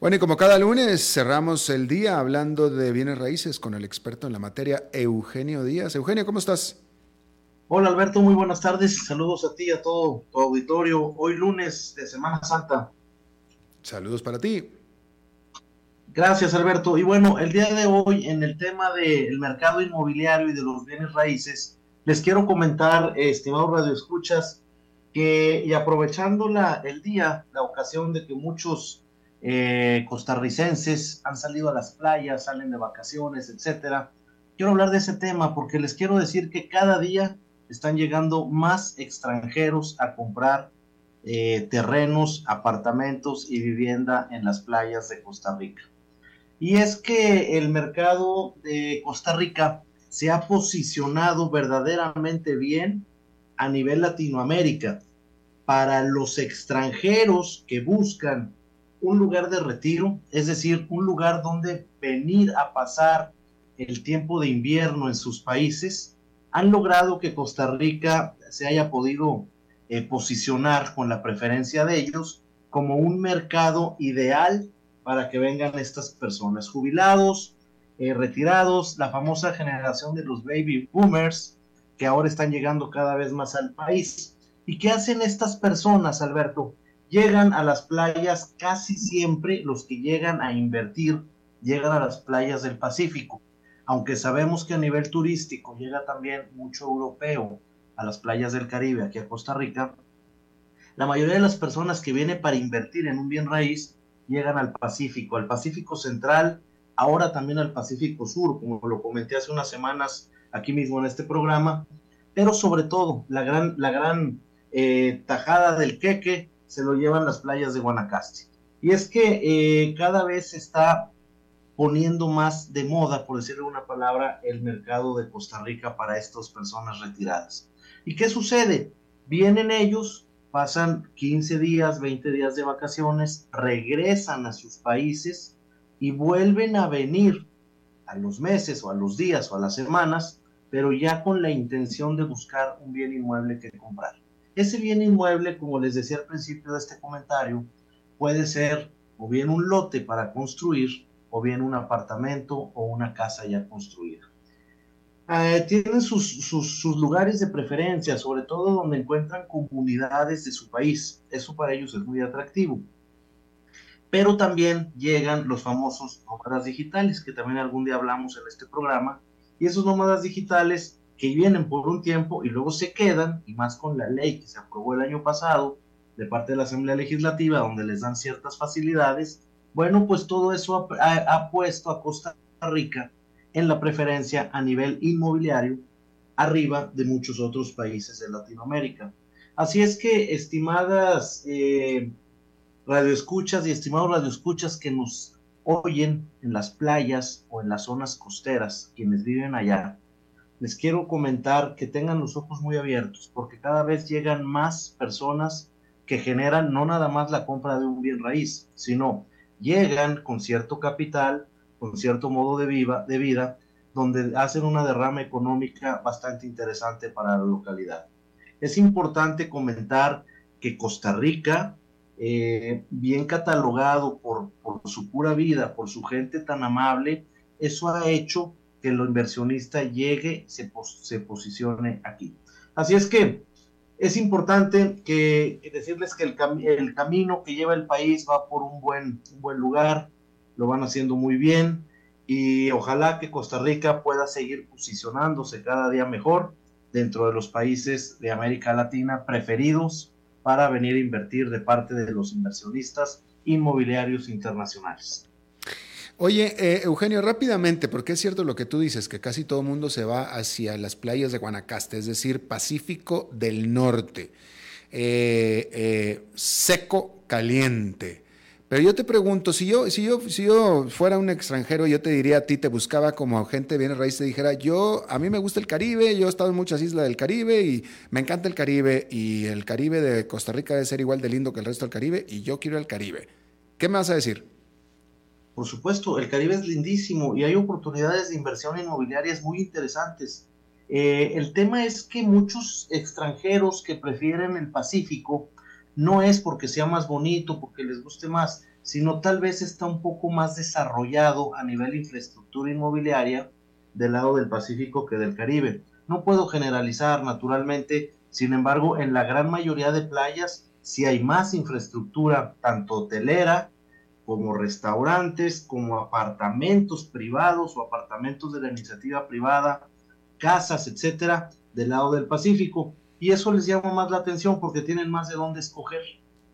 Bueno, y como cada lunes cerramos el día hablando de bienes raíces con el experto en la materia, Eugenio Díaz. Eugenio, ¿cómo estás? Hola Alberto, muy buenas tardes. Saludos a ti y a todo tu auditorio. Hoy lunes de Semana Santa. Saludos para ti. Gracias Alberto. Y bueno, el día de hoy en el tema del mercado inmobiliario y de los bienes raíces, les quiero comentar, estimados radioescuchas, que y aprovechando la, el día, la ocasión de que muchos eh, costarricenses han salido a las playas, salen de vacaciones, etcétera, quiero hablar de ese tema porque les quiero decir que cada día están llegando más extranjeros a comprar eh, terrenos, apartamentos y vivienda en las playas de Costa Rica. Y es que el mercado de Costa Rica se ha posicionado verdaderamente bien a nivel Latinoamérica para los extranjeros que buscan un lugar de retiro, es decir, un lugar donde venir a pasar el tiempo de invierno en sus países, han logrado que Costa Rica se haya podido eh, posicionar con la preferencia de ellos como un mercado ideal para que vengan estas personas jubilados, eh, retirados, la famosa generación de los baby boomers, que ahora están llegando cada vez más al país. ¿Y qué hacen estas personas, Alberto? Llegan a las playas casi siempre, los que llegan a invertir, llegan a las playas del Pacífico. Aunque sabemos que a nivel turístico llega también mucho europeo a las playas del Caribe, aquí a Costa Rica, la mayoría de las personas que vienen para invertir en un bien raíz llegan al Pacífico, al Pacífico Central, ahora también al Pacífico Sur, como lo comenté hace unas semanas aquí mismo en este programa, pero sobre todo la gran, la gran eh, tajada del queque se lo llevan las playas de Guanacaste. Y es que eh, cada vez se está poniendo más de moda, por decirle una palabra, el mercado de Costa Rica para estas personas retiradas. ¿Y qué sucede? Vienen ellos, pasan 15 días, 20 días de vacaciones, regresan a sus países, y vuelven a venir a los meses o a los días o a las semanas, pero ya con la intención de buscar un bien inmueble que comprar. Ese bien inmueble, como les decía al principio de este comentario, puede ser o bien un lote para construir, o bien un apartamento o una casa ya construida. Eh, tienen sus, sus, sus, lugares de preferencia, sobre todo donde encuentran comunidades de su país. Eso para ellos es muy atractivo pero también llegan los famosos nómadas digitales, que también algún día hablamos en este programa, y esos nómadas digitales que vienen por un tiempo y luego se quedan, y más con la ley que se aprobó el año pasado de parte de la Asamblea Legislativa, donde les dan ciertas facilidades, bueno, pues todo eso ha, puesto a Costa Rica en la preferencia a nivel inmobiliario arriba de muchos otros países de Latinoamérica. Así es que, estimadas eh, radioescuchas y estimados radioescuchas que nos oyen en las playas o en las zonas costeras, quienes viven allá, les quiero comentar que tengan los ojos muy abiertos, porque cada vez llegan más personas que generan no nada más la compra de un bien raíz, sino llegan con cierto capital, con cierto modo de, viva, de vida, donde hacen una derrama económica bastante interesante para la localidad. Es importante comentar que Costa Rica eh, bien catalogado por, su pura vida, por su gente tan amable, eso ha hecho que el inversionista llegue, se, se posicione aquí. Así es que es importante que, decirles que el, el, camino que lleva el país va por un buen, un buen lugar, lo van haciendo muy bien y ojalá que Costa Rica pueda seguir posicionándose cada día mejor dentro de los países de América Latina preferidos para venir a invertir de parte de los inversionistas inmobiliarios internacionales. Oye, eh, Eugenio, rápidamente, porque es cierto lo que tú dices, que casi todo el mundo se va hacia las playas de Guanacaste, es decir, Pacífico del Norte, eh, eh, seco, caliente. Pero yo te pregunto, si yo, si yo, si yo fuera un extranjero, yo te diría a ti, te buscaba como gente bien raíz, te dijera, yo, a mí me gusta el Caribe, yo he estado en muchas islas del Caribe y me encanta el Caribe y el Caribe de Costa Rica debe ser igual de lindo que el resto del Caribe y yo quiero el Caribe. ¿Qué me vas a decir? Por supuesto, el Caribe es lindísimo y hay oportunidades de inversión inmobiliarias muy interesantes. Eh, el tema es que muchos extranjeros que prefieren el Pacífico, no es porque sea más bonito, porque les guste más, sino tal vez está un poco más desarrollado a nivel infraestructura inmobiliaria del lado del Pacífico que del Caribe. No puedo generalizar naturalmente, sin embargo, en la gran mayoría de playas sí hay más infraestructura, tanto hotelera como restaurantes, como apartamentos privados o apartamentos de la iniciativa privada, casas, etcétera, del lado del Pacífico y eso les llama más la atención porque tienen más de dónde escoger.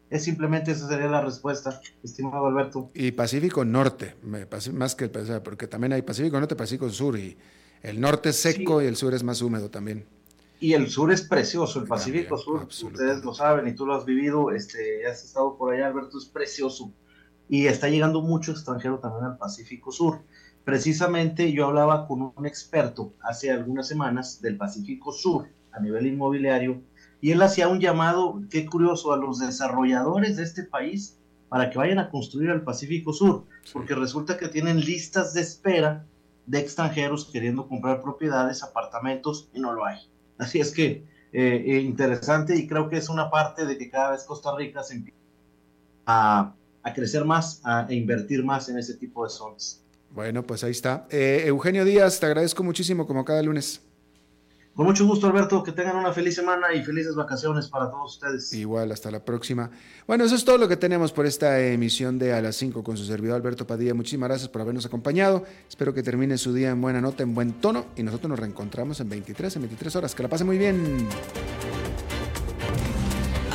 Es simplemente esa sería la respuesta, estimado Alberto. Y Pacífico Norte, más que el porque también hay Pacífico Norte, Pacífico Sur, y el norte es seco y el sur es más húmedo también. Y el sur es precioso, el Pacífico Sur, ustedes lo saben y tú lo has vivido, este, has estado por allá, Alberto, es precioso. Y está llegando mucho extranjero también al Pacífico Sur. Precisamente yo hablaba con un experto hace algunas semanas del Pacífico Sur, a nivel inmobiliario, y él hacía un llamado, qué curioso, a los desarrolladores de este país para que vayan a construir al Pacífico Sur, porque resulta que tienen listas de espera de extranjeros queriendo comprar propiedades, apartamentos, y no lo hay. Así es que eh, eh, interesante y creo que es una parte de que cada vez Costa Rica se empieza a, crecer más, a, invertir más en ese tipo de zonas. Bueno, pues ahí está. Eh, Eugenio Díaz, te agradezco muchísimo como cada lunes. Con mucho gusto, Alberto. Que tengan una feliz semana y felices vacaciones para todos ustedes. Igual, hasta la próxima. Bueno, eso es todo lo que tenemos por esta emisión de A las 5 con su servidor Alberto Padilla. Muchísimas gracias por habernos acompañado. Espero que termine su día en buena nota, en buen tono. Y nosotros nos reencontramos en 23, en 23 horas. Que la pase muy bien.